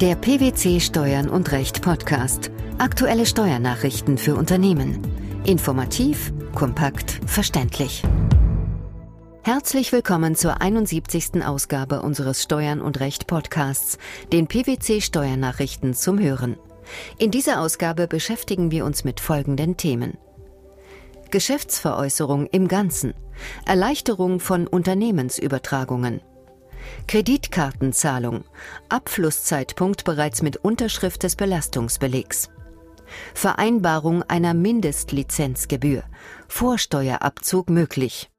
Der PwC Steuern und Recht Podcast. Aktuelle Steuernachrichten für Unternehmen. Informativ, kompakt, verständlich. Herzlich willkommen zur 71. Ausgabe unseres Steuern und Recht Podcasts, den PwC Steuernachrichten zum Hören. In dieser Ausgabe beschäftigen wir uns mit folgenden Themen. Geschäftsveräußerung im Ganzen, Erleichterung von Unternehmensübertragungen, Kreditkartenzahlung, Abflusszeitpunkt bereits mit Unterschrift des Belastungsbelegs, Vereinbarung einer Mindestlizenzgebühr, Vorsteuerabzug möglich.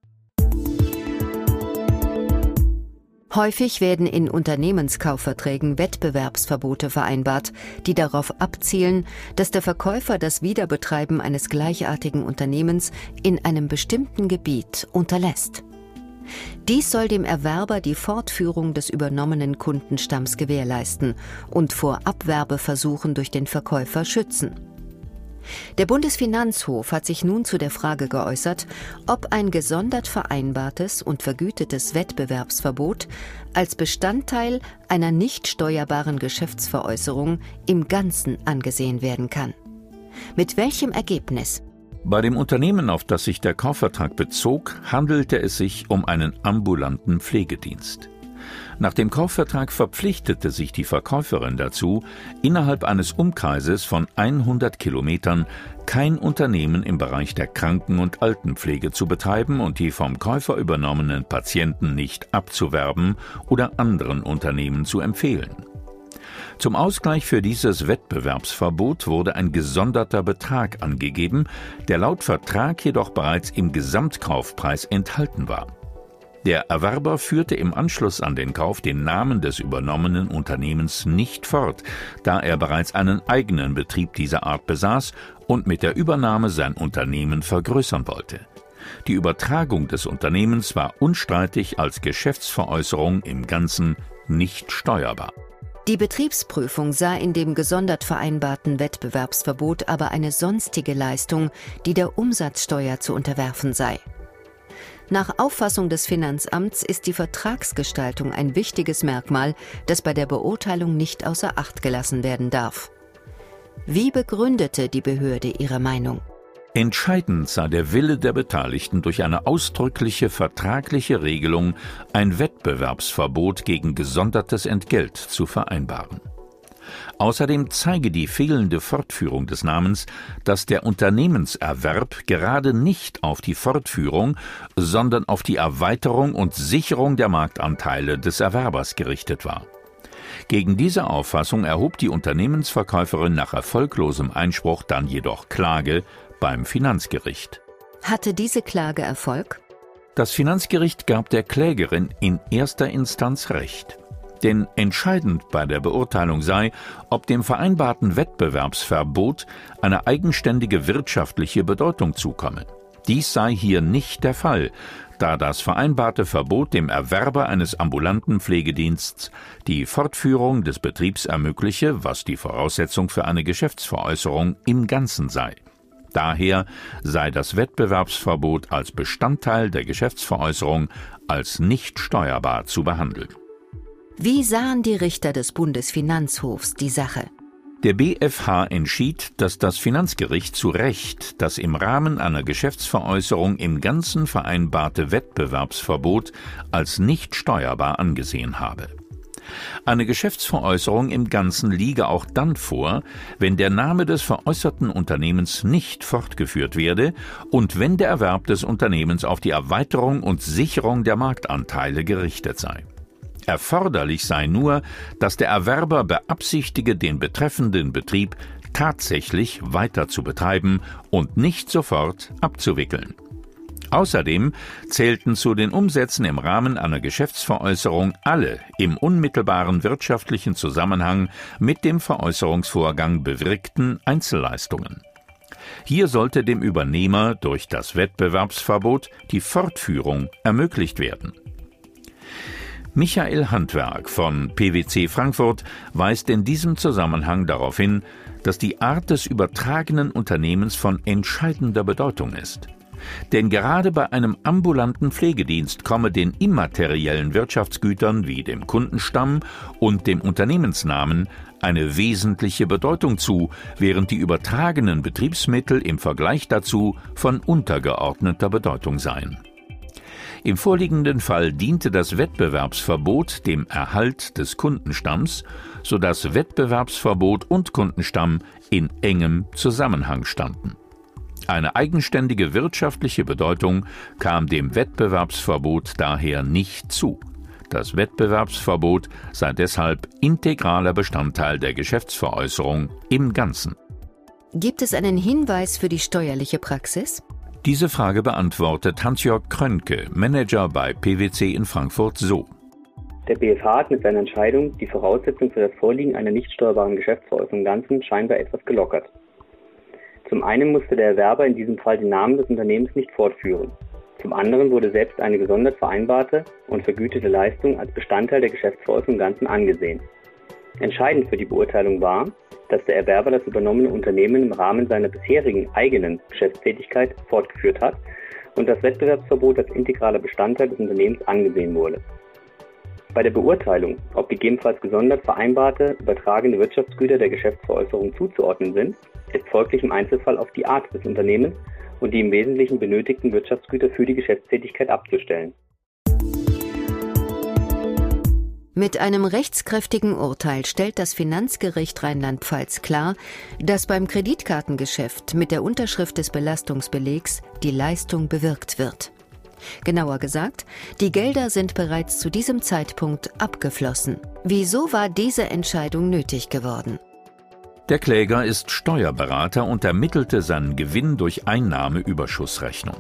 Häufig werden in Unternehmenskaufverträgen Wettbewerbsverbote vereinbart, die darauf abzielen, dass der Verkäufer das Wiederbetreiben eines gleichartigen Unternehmens in einem bestimmten Gebiet unterlässt. Dies soll dem Erwerber die Fortführung des übernommenen Kundenstamms gewährleisten und vor Abwerbeversuchen durch den Verkäufer schützen. Der Bundesfinanzhof hat sich nun zu der Frage geäußert, ob ein gesondert vereinbartes und vergütetes Wettbewerbsverbot als Bestandteil einer nicht steuerbaren Geschäftsveräußerung im Ganzen angesehen werden kann. Mit welchem Ergebnis? Bei dem Unternehmen, auf das sich der Kaufvertrag bezog, handelte es sich um einen ambulanten Pflegedienst. Nach dem Kaufvertrag verpflichtete sich die Verkäuferin dazu, innerhalb eines Umkreises von 100 Kilometern kein Unternehmen im Bereich der Kranken- und Altenpflege zu betreiben und die vom Käufer übernommenen Patienten nicht abzuwerben oder anderen Unternehmen zu empfehlen. Zum Ausgleich für dieses Wettbewerbsverbot wurde ein gesonderter Betrag angegeben, der laut Vertrag jedoch bereits im Gesamtkaufpreis enthalten war. Der Erwerber führte im Anschluss an den Kauf den Namen des übernommenen Unternehmens nicht fort, da er bereits einen eigenen Betrieb dieser Art besaß und mit der Übernahme sein Unternehmen vergrößern wollte. Die Übertragung des Unternehmens war unstreitig als Geschäftsveräußerung im Ganzen nicht steuerbar. Die Betriebsprüfung sah in dem gesondert vereinbarten Wettbewerbsverbot aber eine sonstige Leistung, die der Umsatzsteuer zu unterwerfen sei. Nach Auffassung des Finanzamts ist die Vertragsgestaltung ein wichtiges Merkmal, das bei der Beurteilung nicht außer Acht gelassen werden darf. Wie begründete die Behörde ihre Meinung? Entscheidend sei der Wille der Beteiligten durch eine ausdrückliche vertragliche Regelung ein Wettbewerbsverbot gegen gesondertes Entgelt zu vereinbaren. Außerdem zeige die fehlende Fortführung des Namens, dass der Unternehmenserwerb gerade nicht auf die Fortführung, sondern auf die Erweiterung und Sicherung der Marktanteile des Erwerbers gerichtet war. Gegen diese Auffassung erhob die Unternehmensverkäuferin nach erfolglosem Einspruch dann jedoch Klage beim Finanzgericht. Hatte diese Klage Erfolg? Das Finanzgericht gab der Klägerin in erster Instanz Recht. Denn entscheidend bei der Beurteilung sei, ob dem vereinbarten Wettbewerbsverbot eine eigenständige wirtschaftliche Bedeutung zukomme. Dies sei hier nicht der Fall, da das vereinbarte Verbot dem Erwerber eines ambulanten Pflegedienstes die Fortführung des Betriebs ermögliche, was die Voraussetzung für eine Geschäftsveräußerung im Ganzen sei. Daher sei das Wettbewerbsverbot als Bestandteil der Geschäftsveräußerung als nicht steuerbar zu behandeln. Wie sahen die Richter des Bundesfinanzhofs die Sache? Der BfH entschied, dass das Finanzgericht zu Recht das im Rahmen einer Geschäftsveräußerung im Ganzen vereinbarte Wettbewerbsverbot als nicht steuerbar angesehen habe. Eine Geschäftsveräußerung im Ganzen liege auch dann vor, wenn der Name des veräußerten Unternehmens nicht fortgeführt werde und wenn der Erwerb des Unternehmens auf die Erweiterung und Sicherung der Marktanteile gerichtet sei. Erforderlich sei nur, dass der Erwerber beabsichtige, den betreffenden Betrieb tatsächlich weiter zu betreiben und nicht sofort abzuwickeln. Außerdem zählten zu den Umsätzen im Rahmen einer Geschäftsveräußerung alle im unmittelbaren wirtschaftlichen Zusammenhang mit dem Veräußerungsvorgang bewirkten Einzelleistungen. Hier sollte dem Übernehmer durch das Wettbewerbsverbot die Fortführung ermöglicht werden. Michael Handwerk von PwC Frankfurt weist in diesem Zusammenhang darauf hin, dass die Art des übertragenen Unternehmens von entscheidender Bedeutung ist. Denn gerade bei einem ambulanten Pflegedienst komme den immateriellen Wirtschaftsgütern wie dem Kundenstamm und dem Unternehmensnamen eine wesentliche Bedeutung zu, während die übertragenen Betriebsmittel im Vergleich dazu von untergeordneter Bedeutung seien. Im vorliegenden Fall diente das Wettbewerbsverbot dem Erhalt des Kundenstamms, sodass Wettbewerbsverbot und Kundenstamm in engem Zusammenhang standen. Eine eigenständige wirtschaftliche Bedeutung kam dem Wettbewerbsverbot daher nicht zu. Das Wettbewerbsverbot sei deshalb integraler Bestandteil der Geschäftsveräußerung im Ganzen. Gibt es einen Hinweis für die steuerliche Praxis? Diese Frage beantwortet Hans-Jörg Krönke, Manager bei PwC in Frankfurt, so. Der BFH hat mit seiner Entscheidung die Voraussetzung für das Vorliegen einer nicht steuerbaren Geschäftsveräußerung im Ganzen scheinbar etwas gelockert. Zum einen musste der Erwerber in diesem Fall den Namen des Unternehmens nicht fortführen. Zum anderen wurde selbst eine gesondert vereinbarte und vergütete Leistung als Bestandteil der Geschäftsveräußerung im Ganzen angesehen. Entscheidend für die Beurteilung war, dass der Erwerber das übernommene Unternehmen im Rahmen seiner bisherigen eigenen Geschäftstätigkeit fortgeführt hat und das Wettbewerbsverbot als integraler Bestandteil des Unternehmens angesehen wurde. Bei der Beurteilung, ob gegebenenfalls gesondert vereinbarte übertragene Wirtschaftsgüter der Geschäftsveräußerung zuzuordnen sind, ist folglich im Einzelfall auf die Art des Unternehmens und die im Wesentlichen benötigten Wirtschaftsgüter für die Geschäftstätigkeit abzustellen. Mit einem rechtskräftigen Urteil stellt das Finanzgericht Rheinland-Pfalz klar, dass beim Kreditkartengeschäft mit der Unterschrift des Belastungsbelegs die Leistung bewirkt wird. Genauer gesagt, die Gelder sind bereits zu diesem Zeitpunkt abgeflossen. Wieso war diese Entscheidung nötig geworden? Der Kläger ist Steuerberater und ermittelte seinen Gewinn durch Einnahmeüberschussrechnung.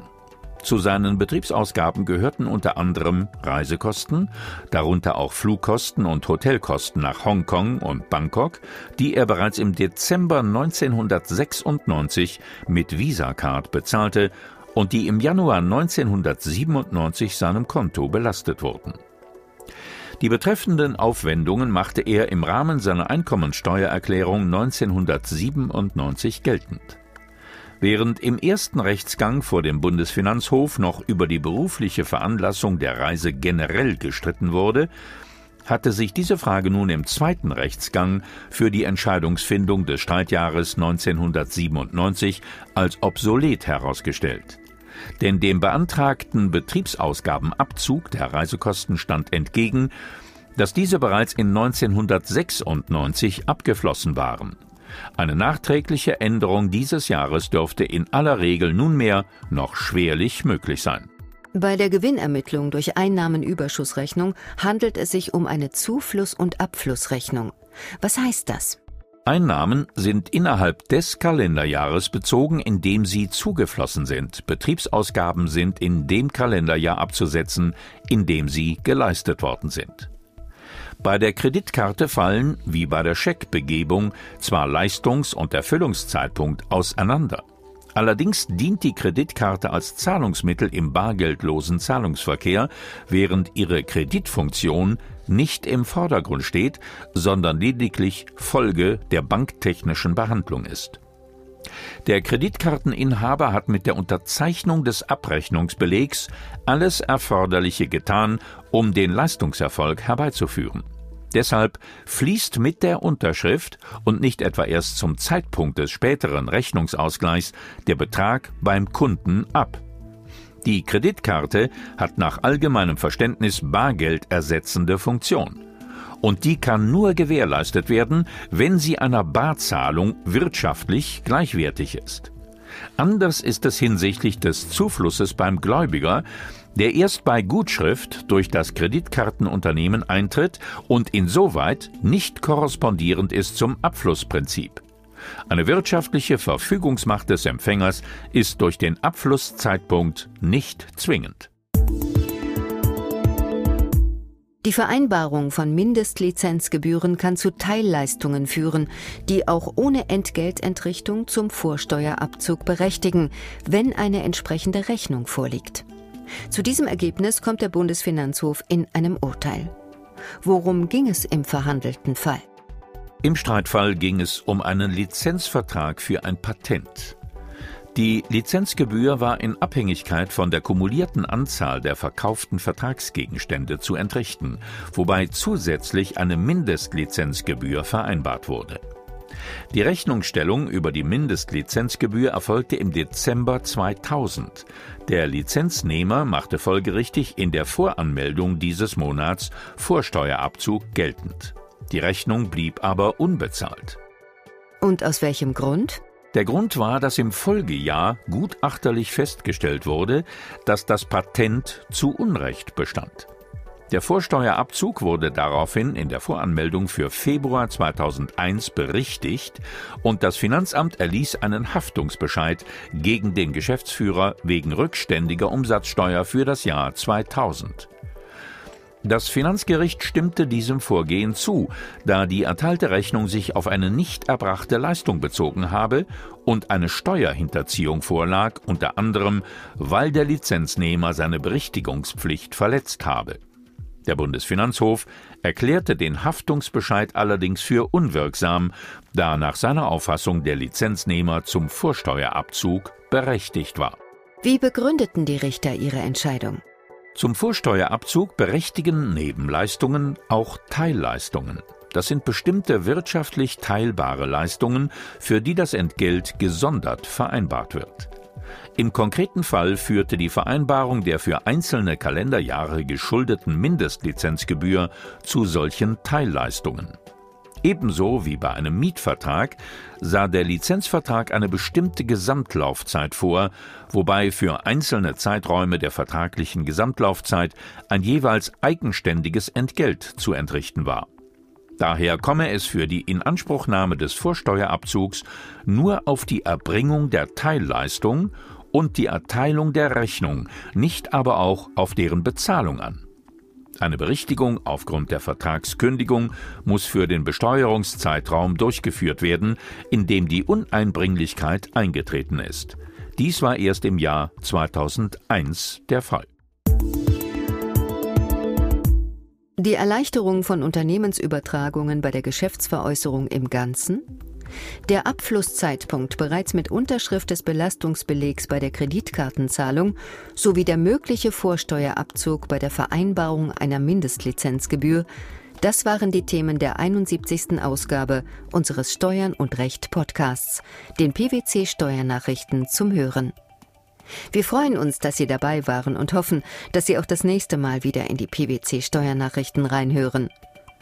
Zu seinen Betriebsausgaben gehörten unter anderem Reisekosten, darunter auch Flugkosten und Hotelkosten nach Hongkong und Bangkok, die er bereits im Dezember 1996 mit Visa-Card bezahlte und die im Januar 1997 seinem Konto belastet wurden. Die betreffenden Aufwendungen machte er im Rahmen seiner Einkommensteuererklärung 1997 geltend. Während im ersten Rechtsgang vor dem Bundesfinanzhof noch über die berufliche Veranlassung der Reise generell gestritten wurde, hatte sich diese Frage nun im zweiten Rechtsgang für die Entscheidungsfindung des Streitjahres 1997 als obsolet herausgestellt. Denn dem beantragten Betriebsausgabenabzug der Reisekosten stand entgegen, dass diese bereits in 1996 abgeflossen waren. Eine nachträgliche Änderung dieses Jahres dürfte in aller Regel nunmehr noch schwerlich möglich sein. Bei der Gewinnermittlung durch Einnahmenüberschussrechnung handelt es sich um eine Zufluss- und Abflussrechnung. Was heißt das? Einnahmen sind innerhalb des Kalenderjahres bezogen, in dem sie zugeflossen sind. Betriebsausgaben sind in dem Kalenderjahr abzusetzen, in dem sie geleistet worden sind. Bei der Kreditkarte fallen, wie bei der Scheckbegebung, zwar Leistungs- und Erfüllungszeitpunkt auseinander. Allerdings dient die Kreditkarte als Zahlungsmittel im bargeldlosen Zahlungsverkehr, während ihre Kreditfunktion nicht im Vordergrund steht, sondern lediglich Folge der banktechnischen Behandlung ist. Der Kreditkarteninhaber hat mit der Unterzeichnung des Abrechnungsbelegs alles Erforderliche getan, um den Leistungserfolg herbeizuführen. Deshalb fließt mit der Unterschrift und nicht etwa erst zum Zeitpunkt des späteren Rechnungsausgleichs der Betrag beim Kunden ab. Die Kreditkarte hat nach allgemeinem Verständnis bargeldersetzende Funktion. Und die kann nur gewährleistet werden, wenn sie einer Barzahlung wirtschaftlich gleichwertig ist. Anders ist es hinsichtlich des Zuflusses beim Gläubiger, der erst bei Gutschrift durch das Kreditkartenunternehmen eintritt und insoweit nicht korrespondierend ist zum Abflussprinzip. Eine wirtschaftliche Verfügungsmacht des Empfängers ist durch den Abflusszeitpunkt nicht zwingend. Die Vereinbarung von Mindestlizenzgebühren kann zu Teilleistungen führen, die auch ohne Entgeltentrichtung zum Vorsteuerabzug berechtigen, wenn eine entsprechende Rechnung vorliegt. Zu diesem Ergebnis kommt der Bundesfinanzhof in einem Urteil. Worum ging es im verhandelten Fall? Im Streitfall ging es um einen Lizenzvertrag für ein Patent. Die Lizenzgebühr war in Abhängigkeit von der kumulierten Anzahl der verkauften Vertragsgegenstände zu entrichten, wobei zusätzlich eine Mindestlizenzgebühr vereinbart wurde. Die Rechnungsstellung über die Mindestlizenzgebühr erfolgte im Dezember 2000. Der Lizenznehmer machte folgerichtig in der Voranmeldung dieses Monats Vorsteuerabzug geltend. Die Rechnung blieb aber unbezahlt. Und aus welchem Grund? Der Grund war, dass im Folgejahr gutachterlich festgestellt wurde, dass das Patent zu Unrecht bestand. Der Vorsteuerabzug wurde daraufhin in der Voranmeldung für Februar 2001 berichtigt und das Finanzamt erließ einen Haftungsbescheid gegen den Geschäftsführer wegen rückständiger Umsatzsteuer für das Jahr 2000. Das Finanzgericht stimmte diesem Vorgehen zu, da die erteilte Rechnung sich auf eine nicht erbrachte Leistung bezogen habe und eine Steuerhinterziehung vorlag, unter anderem, weil der Lizenznehmer seine Berichtigungspflicht verletzt habe. Der Bundesfinanzhof erklärte den Haftungsbescheid allerdings für unwirksam, da nach seiner Auffassung der Lizenznehmer zum Vorsteuerabzug berechtigt war. Wie begründeten die Richter ihre Entscheidung? Zum Vorsteuerabzug berechtigen Nebenleistungen auch Teilleistungen. Das sind bestimmte wirtschaftlich teilbare Leistungen, für die das Entgelt gesondert vereinbart wird. Im konkreten Fall führte die Vereinbarung der für einzelne Kalenderjahre geschuldeten Mindestlizenzgebühr zu solchen Teilleistungen. Ebenso wie bei einem Mietvertrag sah der Lizenzvertrag eine bestimmte Gesamtlaufzeit vor, wobei für einzelne Zeiträume der vertraglichen Gesamtlaufzeit ein jeweils eigenständiges Entgelt zu entrichten war. Daher komme es für die Inanspruchnahme des Vorsteuerabzugs nur auf die Erbringung der Teilleistung und die Erteilung der Rechnung, nicht aber auch auf deren Bezahlung an. Eine Berichtigung aufgrund der Vertragskündigung muss für den Besteuerungszeitraum durchgeführt werden, in dem die Uneinbringlichkeit eingetreten ist. Dies war erst im Jahr 2001 der Fall. Die Erleichterung von Unternehmensübertragungen bei der Geschäftsveräußerung im Ganzen der Abflusszeitpunkt bereits mit Unterschrift des Belastungsbelegs bei der Kreditkartenzahlung sowie der mögliche Vorsteuerabzug bei der Vereinbarung einer Mindestlizenzgebühr, das waren die Themen der 71. Ausgabe unseres Steuern und Recht Podcasts, den PwC Steuernachrichten zum Hören. Wir freuen uns, dass Sie dabei waren und hoffen, dass Sie auch das nächste Mal wieder in die PwC Steuernachrichten reinhören.